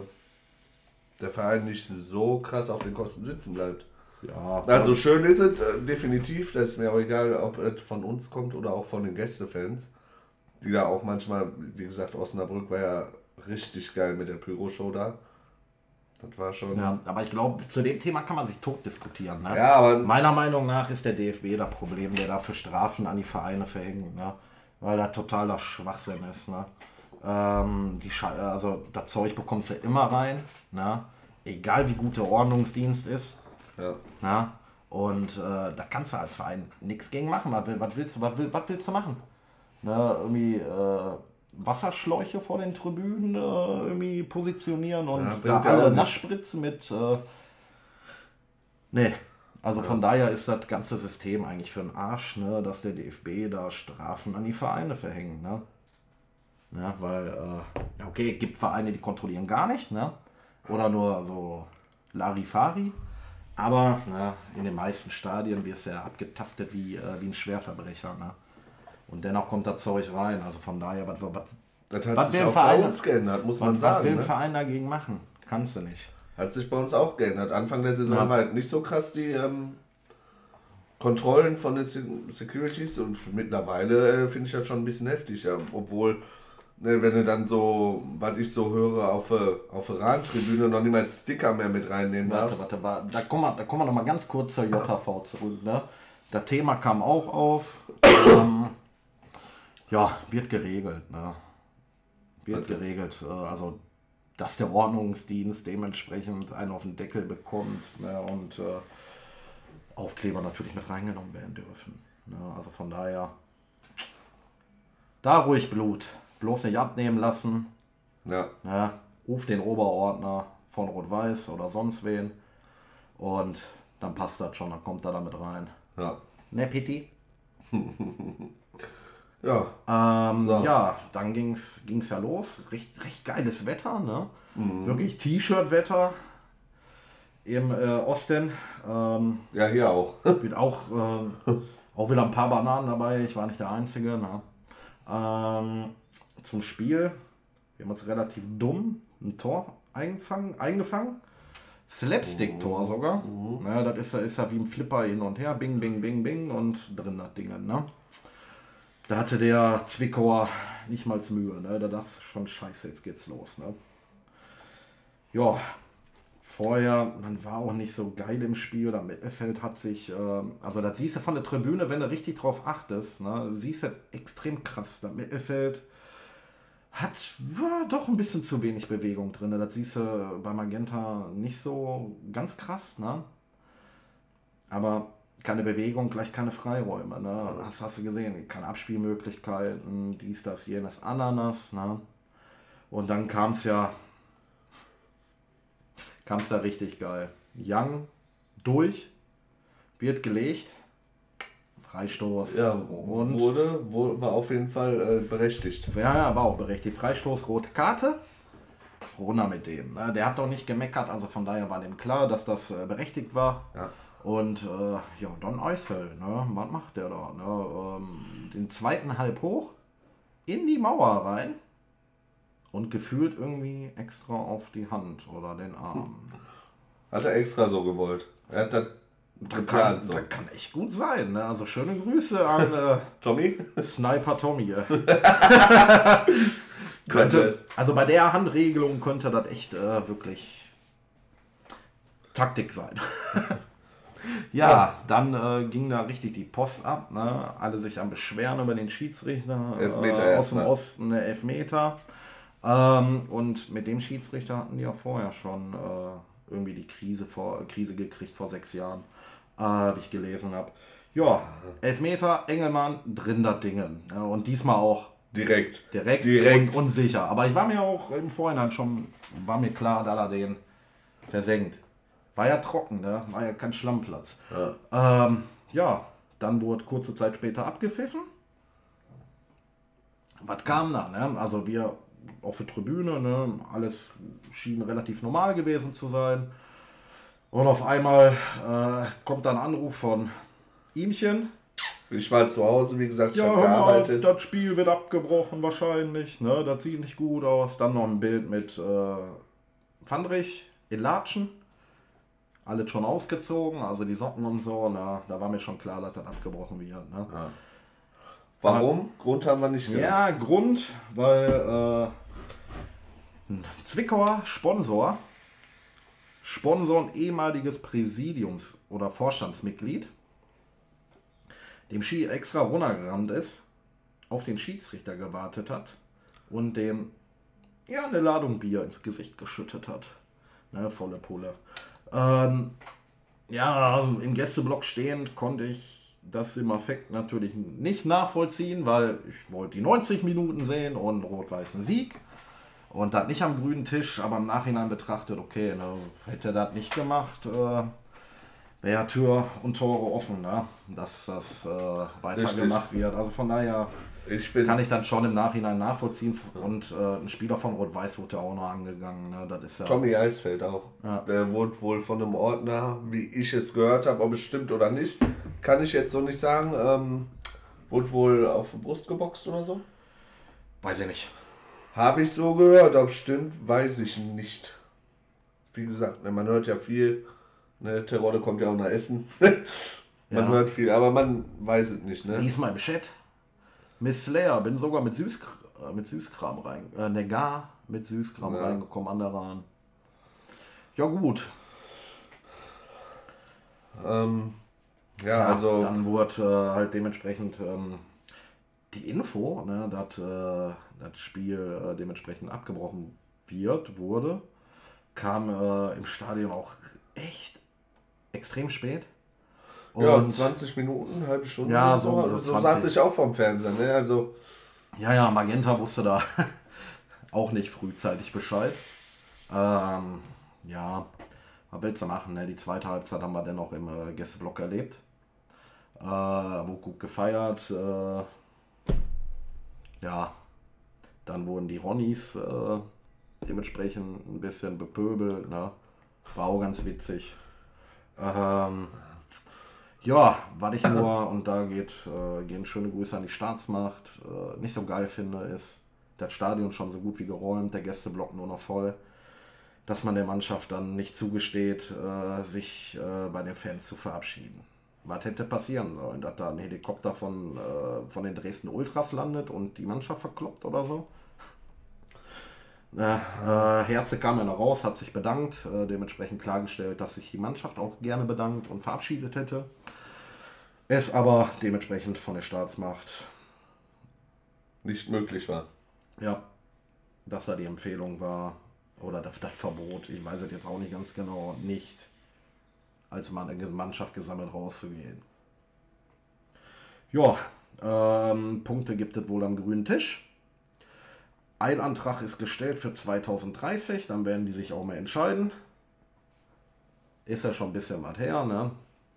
der Verein nicht so krass auf den Kosten sitzen bleibt? Ja, Also schön ist es, äh, definitiv. Das ist mir auch egal, ob es von uns kommt oder auch von den Gästefans. Die da auch manchmal, wie gesagt, Osnabrück war ja richtig geil mit der Pyro-Show da. Das war schon. ja, aber ich glaube, zu dem Thema kann man sich tot diskutieren. Ne? Ja, aber Meiner Meinung nach ist der DFB das Problem, der dafür Strafen an die Vereine verhängt, ne? Weil das totaler Schwachsinn ist. Ne? Ähm, die Sche also das Zeug bekommst du immer rein, ne? egal wie gut der Ordnungsdienst ist. ja. Ne? Und äh, da kannst du als Verein nichts gegen machen. Was, was, willst, du- was, was willst du machen? Ne? Irgendwie äh, Wasserschläuche vor den Tribünen äh, irgendwie positionieren und Ja, da alle nicht. Naschspritzen mit. Äh, nee. Also von daher ist das ganze System eigentlich für den Arsch, ne, dass der DFB da Strafen an die Vereine verhängt. Ne? Ja, weil, äh, ja, okay, es gibt Vereine, die kontrollieren gar nicht, ne? Oder nur so Larifari. Aber ne, in den meisten Stadien wirst du ja abgetastet wie, äh, wie ein Schwerverbrecher, ne? Und dennoch kommt das Zeug rein. Also von daher, was, was, Das hat Was sich will ein auch bei Verein- uns geändert, muss man was, was will sagen. ein Ne? Verein dagegen machen? Kannst du nicht. Hat sich bei uns auch geändert. Anfang der Saison Ja. war halt nicht so krass die ähm, Kontrollen von den Se- Securities und mittlerweile äh, finde ich das schon ein bisschen heftig. Ja. Obwohl, ne, wenn du dann so, was ich so höre, auf der auf der Rahmentribüne noch niemals Sticker mehr mit reinnehmen Warte, darfst. warte, warte. Da kommen wir, da kommen wir noch mal ganz kurz zur JV zurück. Ne? Das Thema kam auch auf. Ähm, ja, wird geregelt. Ne? Wird Warte. geregelt. Äh, also, dass der Ordnungsdienst dementsprechend einen auf den Deckel bekommt ne? und äh, Aufkleber natürlich mit reingenommen werden dürfen. Ne? Also von daher, da ruhig Blut. Bloß nicht abnehmen lassen. Ja, Ne? Ruf den Oberordner von Rot-Weiß oder sonst wen. Und dann passt das schon, dann kommt er damit rein. ja. Ne, Pitti? Ja, Ähm, So. Ja, dann ging's, ging's ja los. Recht, recht geiles Wetter, ne? Mhm. Wirklich T-Shirt-Wetter im äh, Osten. Ähm, ja, hier auch. wird auch, ähm, auch wieder ein paar Bananen dabei. Ich war nicht der Einzige. Ne? Ähm, zum Spiel. Wir haben uns relativ dumm ein Tor eingefangen. eingefangen. Slapstick-Tor sogar. Ja, das ist ja, ist ja wie ein Flipper hin und her. Bing, bing, bing, bing und drin das Ding. Ne? Da hatte der Zwickauer nicht mal Mühe. Ne? Da dachte ich schon, scheiße, jetzt geht's los. Ne? Ja, vorher, man war auch nicht so geil im Spiel. Das Mittelfeld hat sich, ähm, also das siehst du von der Tribüne, wenn du richtig drauf achtest, ne, siehst du extrem krass. Das Mittelfeld hat ja, doch ein bisschen zu wenig Bewegung drin. Das siehst du bei Magenta nicht so ganz krass, ne? Aber keine Bewegung, gleich keine Freiräume. Ne? Das hast du gesehen, keine Abspielmöglichkeiten, dies, das, jenes, Ananas. Ne? Und dann kam es ja, kam es da richtig geil. Young durch, wird gelegt, Freistoß. Ja, und wurde, wo- war auf jeden Fall äh, berechtigt. ja, ja, war auch berechtigt. Freistoß, rote Karte. Runter mit dem. Ne? Der hat doch nicht gemeckert, also von daher war dem klar, dass das äh, berechtigt war. Ja. Und äh, ja, dann Eisfeld, ne? Was macht der da? Ne? Ähm, den zweiten halb hoch, in die Mauer rein und gefühlt irgendwie extra auf die Hand oder den Arm. Hat er extra so gewollt. Er hat das geplant kann, so. das kann echt gut sein. Ne? Also schöne Grüße an äh, Tommy? Sniper Tommy. Könnte also bei der Handregelung könnte das echt äh, wirklich Taktik sein. Ja, Ja. dann äh, ging da richtig die Post ab. Ne? Alle sich am Beschweren über den Schiedsrichter. Elfmeter äh, aus dem erstmal. Osten eine Elfmeter. Ähm, und mit dem Schiedsrichter hatten die ja vorher schon äh, irgendwie die Krise, vor, Krise gekriegt vor sechs Jahren, äh, wie ich gelesen habe. Ja, Elfmeter, Engelmann, drin das Dingen. Ja, und diesmal auch Direkt. direkt, Direkt. Und, und sicher. Aber ich war mir auch im Vorhinein schon, war mir klar, dass er den versenkt. War ja trocken, ne? war ja kein Schlammplatz. Ja. Ähm, ja, dann wurde kurze Zeit später abgepfiffen. Was kam da? Ne? Also wir auf der Tribüne, ne? alles schien relativ normal gewesen zu sein. Und auf einmal äh, kommt dann ein Anruf von Ihmchen. Ich war zu Hause, wie gesagt, ich Ja, habe hör mal, gearbeitet. das Spiel wird abgebrochen wahrscheinlich. Ne? Das sieht nicht gut aus. Dann noch ein Bild mit äh, Fandrich in Latschen. Alles schon ausgezogen, also die Socken und so. Ne? Da war mir schon klar, dass das abgebrochen wird. Ne? Ja. Warum? Grund haben wir nicht genannt. Ja, Grund, weil äh, ein Zwickauer Sponsor, Sponsor und ehemaliges Präsidiums- oder Vorstandsmitglied, dem Ski extra runtergerannt ist, auf den Schiedsrichter gewartet hat und dem ja eine Ladung Bier ins Gesicht geschüttet hat. Ne, volle Pulle. Ähm, ja, im Gästeblock stehend konnte ich das im Affekt natürlich nicht nachvollziehen, weil ich wollte die 90 Minuten sehen und rot-weißen Sieg. Und das nicht am grünen Tisch, aber im Nachhinein betrachtet, okay, ne, hätte er das nicht gemacht, äh, wäre Tür und Tore offen, ne, dass das äh, weitergemacht wird. Also von daher Ich kann ich dann schon im Nachhinein nachvollziehen. Und äh, ein Spieler von Rot-Weiß wurde auch noch angegangen. Ne? Das ist ja. Tommy Eisfeld auch. Ja. Der wurde wohl von einem Ordner, wie ich es gehört habe, ob es stimmt oder nicht, kann ich jetzt so nicht sagen. Ähm, wurde wohl auf die Brust geboxt oder so. Weiß ich nicht. Habe ich so gehört, ob es stimmt, weiß ich nicht. Wie gesagt, ne, man hört ja viel. Ne, Terodde kommt ja auch nach Essen. man Ja. hört viel, aber man weiß es nicht. Ne? Lies mal im Chat. Miss Slayer, bin sogar mit, Süß, äh, mit Süßkram rein. Äh, ne, gar mit Süßkram Ja. reingekommen an der Rahn. Ja, gut. Ähm, ja, Ja, also Dann wurde äh, halt dementsprechend ähm, die Info, ne, dass äh, das Spiel äh, dementsprechend abgebrochen wird, wurde, kam äh, im Stadion auch echt extrem spät. Ja, Und 20 Minuten, halbe Stunde. Ja, so- so, so so 20. saß ich auch vom Fernseher. Ne? Also, Ja, ja, Magenta wusste da auch nicht frühzeitig Bescheid. Ähm, ja, was willst du machen? Ne? Die zweite Halbzeit haben wir dennoch im äh, Gästeblock erlebt. Äh, wurde gut gefeiert. Äh, ja, dann wurden die Ronnies äh, dementsprechend ein bisschen bepöbelt. Ne? War auch ganz witzig. Ähm, ja, was ich nur, und da geht, äh, gehen schöne Grüße an die Staatsmacht, äh, nicht so geil finde, ist, das Stadion schon so gut wie geräumt, der Gästeblock nur noch voll, dass man der Mannschaft dann nicht zugesteht, äh, sich äh, bei den Fans zu verabschieden. Was hätte passieren sollen? Dass da ein Helikopter von, äh, von den Dresden Ultras landet und die Mannschaft verkloppt oder so? Äh, Herze kam ja noch raus, hat sich bedankt, äh, dementsprechend klargestellt, dass sich die Mannschaft auch gerne bedankt und verabschiedet hätte. Es aber dementsprechend von der Staatsmacht, nicht möglich war. ja, dass da die Empfehlung war oder das, das Verbot, ich weiß es jetzt auch nicht ganz genau, nicht als Mann, Mannschaft gesammelt rauszugehen. Ja, ähm, Punkte gibt es wohl am grünen Tisch. Ein Antrag ist gestellt für 2030, dann werden die sich auch mal entscheiden. Ist ja schon ein bisschen was her, ne?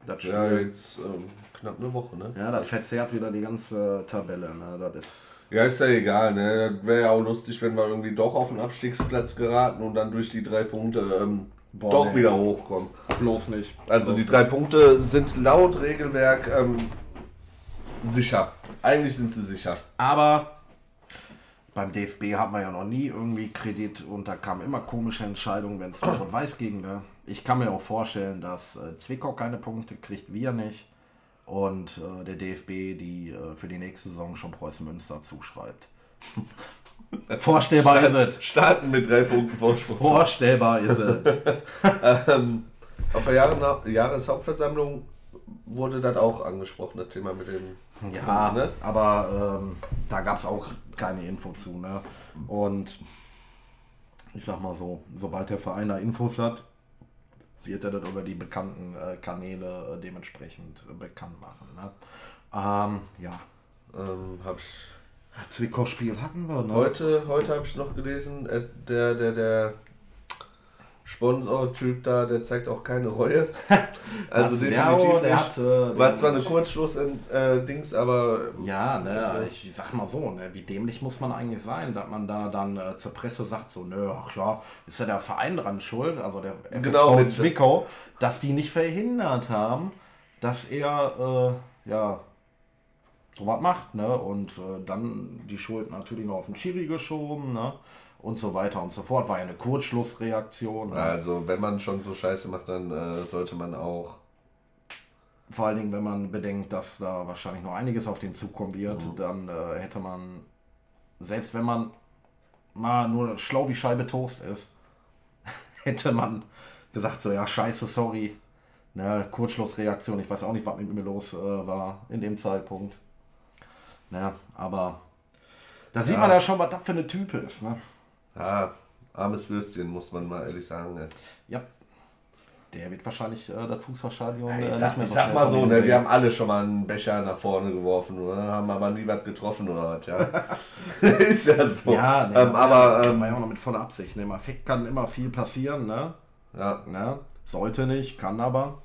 Das Ja, jetzt ähm, knapp eine Woche, ne? ja, das verzerrt wieder die ganze Tabelle, ne? Das ist, Ja, ist ja egal, ne? Das wäre ja auch lustig, wenn wir irgendwie doch auf den Abstiegsplatz geraten und dann durch die drei Punkte ähm, Boah, doch nee. wieder hochkommen. bloß nicht. Also bloß die drei Punkte sind laut Regelwerk ähm, sicher. Eigentlich sind sie sicher. Aber beim DFB hat man ja noch nie irgendwie Kredit und da kamen immer komische Entscheidungen, wenn es um und weiß ging. Ne? Ich kann mir auch vorstellen, dass äh, Zwickau keine Punkte kriegt, wir nicht. Und äh, der DFB, die äh, für die nächste Saison schon Preußen Münster zuschreibt. Vorstellbar ist es. Starten mit drei Punkten Vorsprung. Vorstellbar ist es. ähm, auf der Jahre Jahreshauptversammlung wurde das auch angesprochen, das Thema mit dem. Ja, ne? aber ähm, da gab es auch keine Info zu. Ne? Und ich sag mal so, sobald der Verein da Infos hat, wird er das über die bekannten äh, Kanäle äh, dementsprechend äh, bekannt machen. Ne? Ähm, ja. Ähm, hab ich Zwickau-Spiel hatten wir, ne? Heute, heute habe ich noch gelesen, äh, der, der, der Sponsor-Typ da, der zeigt auch keine Reue. Also definitiv der hat, äh, War zwar eine Kurzschluss-Dings, äh, aber. Ja, ne, also, ich sag mal so, ne, wie dämlich muss man eigentlich sein, dass man da dann äh, zur Presse sagt, so, nö, ach ja, ist ja der Verein dran schuld, also der FSV genau, mit Zwickau, dass die nicht verhindert haben, dass er, äh, ja, sowas macht, ne? Und äh, dann die Schuld natürlich noch auf den Schiri geschoben, ne? Und so weiter und so fort. War ja eine Kurzschlussreaktion. Also, wenn man schon so Scheiße macht, dann äh, sollte man auch. Vor allen Dingen, wenn man bedenkt, dass da wahrscheinlich noch einiges auf den zukommen wird, mhm. dann äh, hätte man, selbst wenn man mal nur schlau wie Scheibe Toast ist, hätte man gesagt, so, ja, scheiße, sorry. Ne, Kurzschlussreaktion, ich weiß auch nicht, was mit mir los äh, war in dem Zeitpunkt. Ne? Aber da sieht ja. man ja schon, was das für eine Type ist. Ne? Ja, armes Würstchen, muss man mal ehrlich sagen. Ne? Ja. Der wird wahrscheinlich äh, das Fußballstadion äh, ich sag, nicht mehr so Ich sag mal so, ne, wir haben alle schon mal einen Becher nach vorne geworfen, oder? haben aber nie was getroffen oder was, ja. ist ja so. Ja, ne, ähm, aber ähm, war ja auch noch mit voller Absicht. Ne? Im Effekt kann immer viel passieren, ne? Ja. Ne? Sollte nicht, kann aber.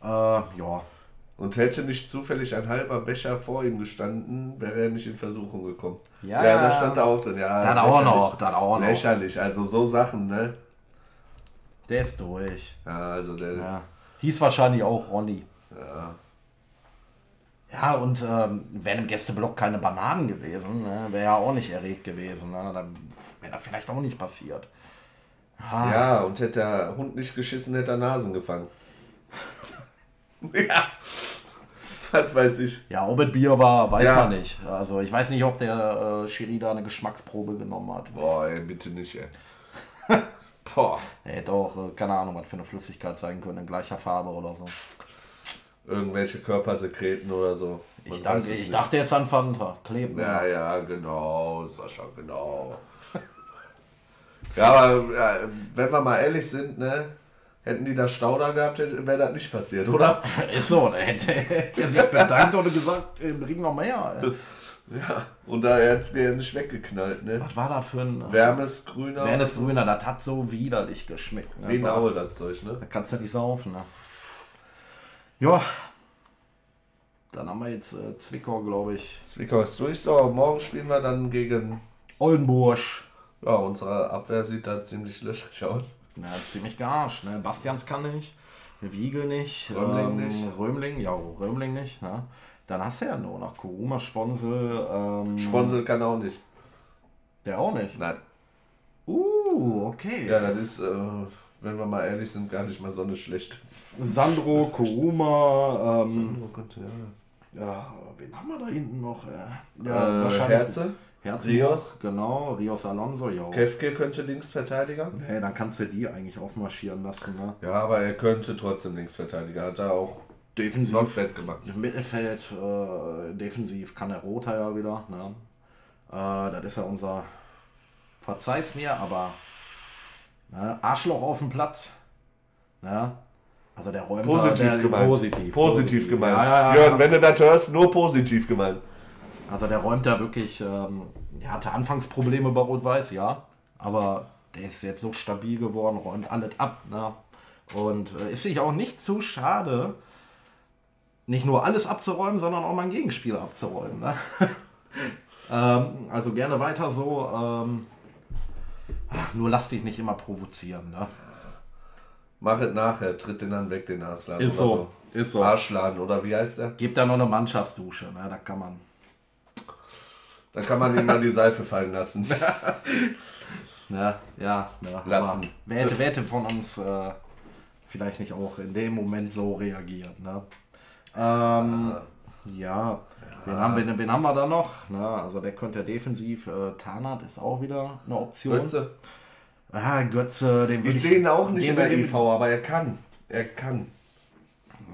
Äh, ja, und hätte nicht zufällig ein halber Becher vor ihm gestanden, wäre er nicht in Versuchung gekommen. Ja, ja da stand da auch drin. Ja, dann auch noch, dann auch noch. Lächerlich, also so Sachen, ne? Der ist durch. Ja, also der. Ja. Hieß wahrscheinlich auch Ronny. Ja. Ja, und ähm, wären im Gästeblock keine Bananen gewesen, ne, wäre ja auch nicht erregt gewesen. Ne? Dann wäre das vielleicht auch nicht passiert. Ah. Ja, und hätte der Hund nicht geschissen, hätte er Nasen gefangen. ja. Was weiß ich. Ja, ob es Bier war, weiß ja. man nicht. Also ich weiß nicht, ob der äh, Schiri da eine Geschmacksprobe genommen hat. Boah, ey, bitte nicht, ey. Boah. Er hätte auch, äh, keine Ahnung, was für eine Flüssigkeit sein können, in gleicher Farbe oder so. Irgendwelche Körpersekreten oder so. ich, danke, ich dachte jetzt an Fanta. Kleben. Ja, ja, genau, Sascha, genau. ja, aber ja, wenn wir mal ehrlich sind, ne? Hätten die da Stau da gehabt, wäre das nicht passiert, oder? Ist so, da hätte er sich bedankt oder gesagt, bring noch mehr. Ja, und da hat es mir nicht weggeknallt, ne? Was war das für ein. Wärmesgrüner? Wärmesgrüner, das hat so widerlich geschmeckt. Ne? Wie ein Aue, das Zeug, ne? Da kannst du nicht saufen, ne? Ja. Dann haben wir jetzt äh, Zwickau, glaube ich. Zwickau ist durch. So, morgen spielen wir dann gegen Oldenburg. Ja, unsere Abwehr sieht da ziemlich löchrig aus. Ja, ziemlich gearscht. Ne? Bastians kann nicht, Wiegel nicht, Römling ähm, nicht. Römling, ja, Römling nicht. Ne? Dann hast du ja nur noch Kuruma, Sponsel. Ähm, Sponsel kann auch nicht. Der auch nicht? Nein. Uh, okay. Ja, das ist, äh, wenn wir mal ehrlich sind, gar nicht mal so eine schlechte. Sandro, Kuruma. Ähm, Sandro könnte, ja. Ja, wen haben wir da hinten noch? Äh, ja, äh, wahrscheinlich. Herze? Herzen Rios. Genau, Rios Alonso, ja. Kefke könnte Linksverteidiger. Nee, dann kannst du die eigentlich aufmarschieren lassen. Ne? Ja, aber er könnte trotzdem Linksverteidiger. Hat er auch defensiv gemacht. Im Mittelfeld, äh, defensiv kann der Roter ja wieder. Ne? Äh, das ist ja unser, verzeih's mir, aber ne? Arschloch auf dem Platz. Ne? Also der Räumer, positiv der, gemeint. Positiv, positiv, positiv gemeint. Ja, ja, ja. Jörn, wenn du das hörst, nur positiv gemeint. Also der räumt da wirklich, ähm, er hatte Anfangsprobleme bei Rot-Weiß, ja, aber der ist jetzt so stabil geworden, räumt alles ab. Ne? Und äh, ist sich auch nicht zu schade, nicht nur alles abzuräumen, sondern auch mal ein Gegenspiel abzuräumen. Ne? ähm, also gerne weiter so. Ähm, nur lass dich nicht immer provozieren. Ne? Mach es nachher, tritt den dann weg, den Arslan. Ist so. so. Ist so. Arschladen, oder wie heißt der? Gibt da noch eine Mannschaftsdusche, ne? da kann man. Dann kann man ihm mal die Seife fallen lassen. Ja, ja, ja. Lassen. Wer hätte, wer hätte von uns äh, vielleicht nicht auch in dem Moment so reagiert, ne? Ähm, ja, Wen, haben, wen, wen haben wir da noch? Ne? Also der könnte ja defensiv, äh, Tarnat ist auch wieder eine Option. Götze. Ah, Götze, den will Ich sehe ihn auch nicht in der IV, aber er kann. Er kann.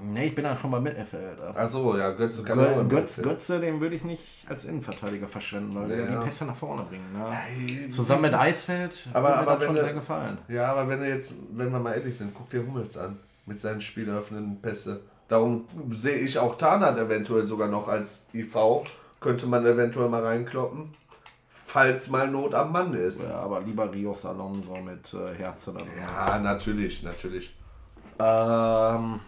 Ne, ich bin da schon bei Mittelfeld. Achso, ja, Götze kann auch Gö im Götz, Mittelfeld. Götze, den würde ich nicht als Innenverteidiger verschwenden, weil der Ja. die Pässe nach vorne bringt. Ne? Zusammen mit Eisfeld Aber- würde mir aber das schon wenn sehr der- gefallen. Ja, aber wenn jetzt, wenn wir mal ehrlich sind, guck dir Hummels an. Mit seinen spieleröffnenden Pässe. Darum sehe ich auch Tarnat eventuell sogar noch als IV. Könnte man eventuell mal reinkloppen. Falls mal Not am Mann ist. Ja, aber lieber Rios Alonso mit äh, Herze dann. Ja, natürlich, natürlich. Ähm,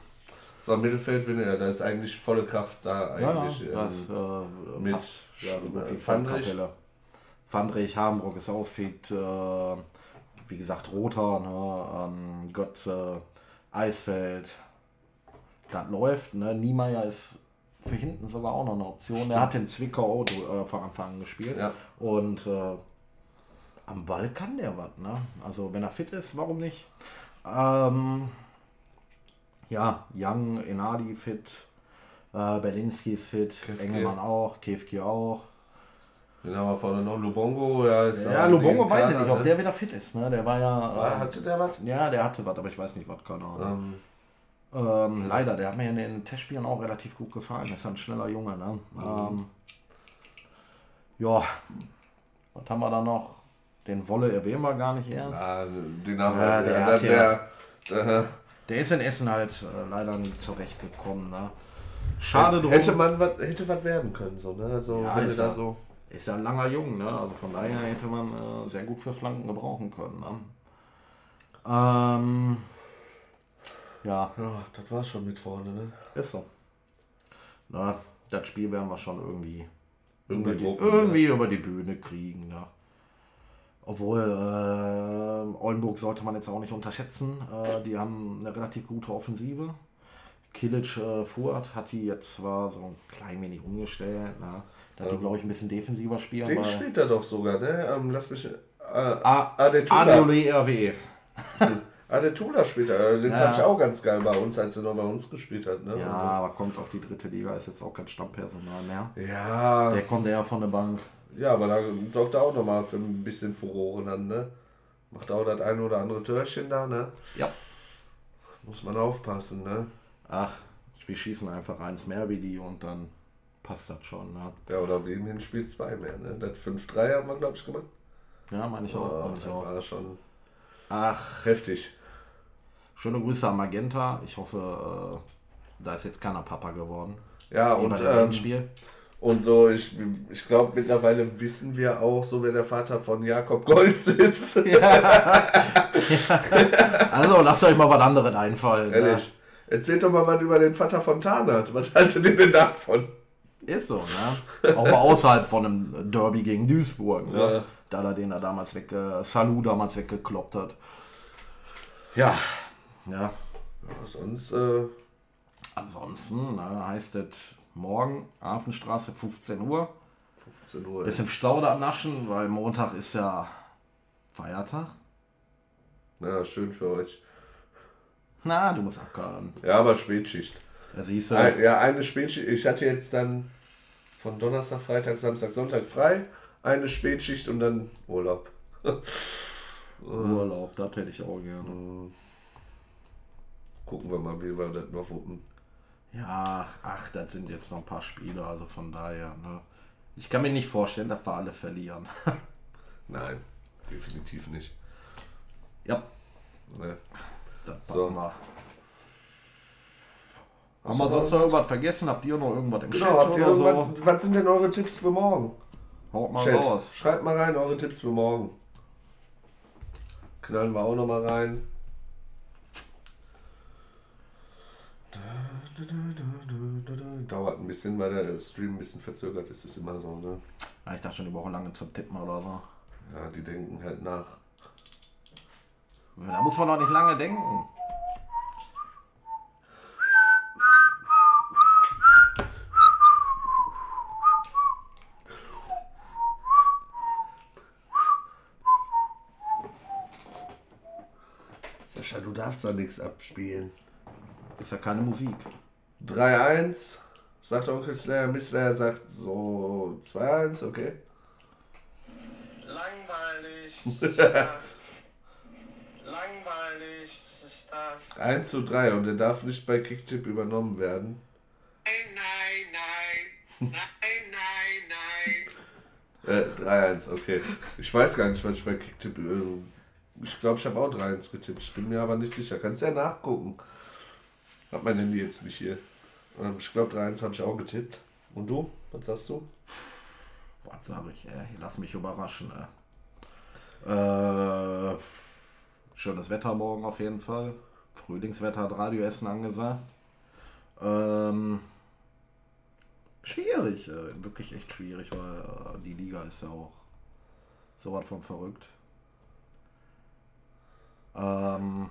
So, Mittelfeld, wenn er, da ist eigentlich volle Kraft da eigentlich. ja, das ähm, äh, mit, fast ja, so äh, Fandrich. Fandrich, Hambrock ist auch fit. Äh, wie gesagt, Roter, ne? ähm, Götze, Eisfeld. Das läuft. Ne? Niemeyer ist für hinten sogar auch noch eine Option. Er hat den Zwickau äh, von Anfang an gespielt. Ja. Und äh, am Ball kann der was. Ne? Also wenn er fit ist, warum nicht? Ähm, ja, Young, Enadi fit. Äh, Berlinski ist fit, Kefke. Engelmann auch, Kefki auch. Den haben wir vorne noch. Lubongo, ja, ist Ja, Lubongo weiß ich nicht, ob ne? der wieder fit ist. Ne? Der war ja. War, äh, hatte der was? ja, der hatte was, aber ich weiß nicht, was keine Ahnung. Ähm, Ähm, leider, der hat mir in den Testspielen auch relativ gut gefallen. Ist ja ein schneller Junge, ne? Ähm, ja, was haben wir da noch? Den Wolle erwähnen wir gar nicht erst. ja, den haben Ja, wir. der Der, hat der, der, der, Der ist in Essen halt äh, leider nicht zurechtgekommen, ne? Schade drum. Hätte man was, hätte was werden können, so, ne? Also, Ja, wenn du ist da ja- so. Ist ja ein langer Jung, ne? Also von daher hätte man äh, sehr gut für Flanken gebrauchen können, ne? Ähm, ja, Ja, das war's schon mit vorne, ne? ist so. Na, das Spiel werden wir schon irgendwie Irgendwie über die, irgendwie über die Bühne kriegen. Ne? Obwohl, äh, Oldenburg sollte man jetzt auch nicht unterschätzen. Äh, die haben eine relativ gute Offensive. Kilic äh, Fuad hat die jetzt zwar so ein klein wenig umgestellt. Ne? Da hat die, glaube ich, ein bisschen defensiver spielen. Den spielt er doch sogar, ne? Ähm, lass mich. Äh, A- Adetula. RWE. Adetula spielt er. Den Ja. fand ich auch ganz geil bei uns, als er noch bei uns gespielt hat, ne? Ja, aber kommt auf die dritte Liga, ist jetzt auch kein Stammpersonal mehr. Ja, Der kommt eher von der Bank. Ja, aber da sorgt er auch nochmal für ein bisschen Furore dann, ne? Macht auch das ein oder andere Törchen da, ne? Ja. Muss man aufpassen, ne? Ach, wir schießen einfach eins mehr wie die und dann passt das schon. Ne? Ja, oder wie im Hinspiel zwei mehr, ne? Das 5-3 haben wir, glaube ich, gemacht. Ja, meine ich auch. Oh, meine ich auch. war schon Ach, heftig. schöne Grüße an Magenta. Ich hoffe, äh, da ist jetzt keiner Papa geworden. Ja, Wie und, bei dem ähm, Endspiel. Und so, ich, ich glaube, mittlerweile wissen wir auch, so wer der Vater von Jakob Golz ist. Also, lasst euch mal was anderes einfallen. Ne? Ehrlich. Erzählt doch mal was über den Vater von Tarnat. Was haltet ihr denn davon? Ist so, ne? Auch mal außerhalb von einem Derby gegen Duisburg. Ne? Ja. Da er den er damals weg, äh, Salou damals weggekloppt hat. Ja, ja. Ja, sonst, äh, Ansonsten ne, heißt es morgen Hafenstraße 15 Uhr. 15 Uhr. Bisschen Stau da naschen, weil Montag ist ja Feiertag. Ja, schön für euch. Na, du musst ackern. Ja, aber Spätschicht. Da siehst du. Ein, ja, eine Spätschicht. Ich hatte jetzt dann von Donnerstag, Freitag, Samstag, Sonntag frei. Eine Spätschicht und dann Urlaub. Urlaub, das hätte ich auch gerne. Gucken wir mal, wie wir das noch wuppen. Ja, ach, das sind jetzt noch ein paar Spiele, also von daher, ne. Ich kann mir nicht vorstellen, dass wir alle verlieren. Nein, definitiv nicht. ja, Ne? das So. wir. Haben wir sonst noch irgendwas vergessen? Habt ihr noch irgendwas im Genau, Chat oder so? was sind denn eure Tipps für morgen? Haut mal Chat, raus. schreibt mal rein eure Tipps für morgen. Knallen wir auch noch mal rein. Dauert ein bisschen, weil der Stream ein bisschen verzögert ist. Ist immer so, ne? Ja, ich dachte schon eine Woche lange zum Tippen oder so. Ja, die denken halt nach. Da muss man doch nicht lange denken. Sascha, du darfst da nichts abspielen. Das Ist ja keine Musik. 3-1, sagt Onkel Slayer. Miss Slayer sagt so 2-1, okay. Langweilig, das ist das. Langweilig, das ist das. 1 zu 3 und er darf nicht bei Kicktip übernommen werden. Nein, nein, nein. Nein, nein, nein. Äh, 3-1, okay. Ich weiß gar nicht, was ich bei Kicktip. Äh, ich glaube, ich habe auch 3-1 getippt. Ich bin mir aber nicht sicher. Kannst ja nachgucken. Hab mein Handy jetzt nicht hier. Ähm, ich glaube, 3-1 habe ich auch getippt. Und du? Was sagst du? Was sag ich, ey? Lass mich überraschen. Äh, schönes Wetter morgen auf jeden Fall. Frühlingswetter hat Radioessen angesagt. Ähm, schwierig, äh, wirklich echt schwierig, weil äh, die Liga ist ja auch so was von verrückt. Ähm,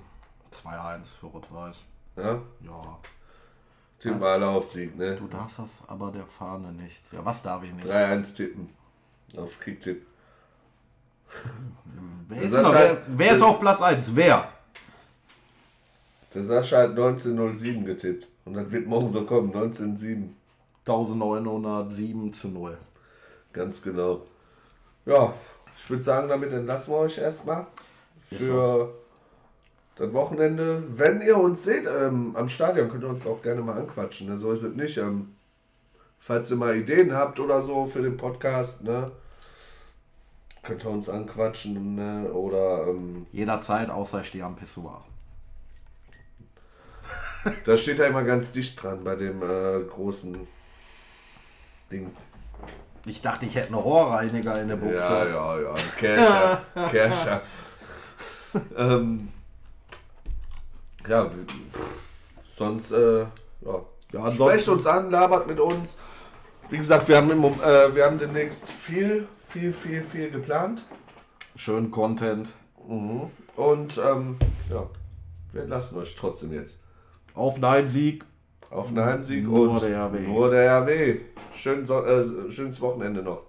2-1 für Rot-Weiß. Ja? Ja, Tippen wir alle auf Sieg, ne? du darfst das aber der Fahne nicht. Ja, was darf ich nicht? 3-1 tippen. Auf Kicktipp. Wer ist, noch, wer, wer ist auf Platz 1? Wer? Der Sascha hat 1907 getippt. Und das wird morgen so kommen, 1907. 1907 zu 0. Ganz genau. Ja, ich würde sagen, damit entlassen wir euch erstmal für das Wochenende. Wenn ihr uns seht ähm, am Stadion, könnt ihr uns auch gerne mal anquatschen. Ne? So ist es nicht. Ähm, falls ihr mal Ideen habt oder so für den Podcast, ne? könnt ihr uns anquatschen. Ne? Oder ähm, Jederzeit, außer ich stehe am Pissoir. da steht er immer ganz dicht dran bei dem äh, großen Ding. Ich dachte, ich hätte einen Rohrreiniger in der Buchse. Ja, ja, ja. Kercher. Kercher. ähm, ja, sonst, äh, ja. Ja, Sprecht uns an, labert mit uns. Wie gesagt, wir haben, im, äh, wir haben demnächst viel, viel, viel, viel geplant. schön Content. Mhm. Und ähm, ja, wir lassen euch trotzdem jetzt Auf einen Sieg. auf einen Heimsieg Nur und der RW. nur der RW. Schön, so äh, schönes Wochenende noch.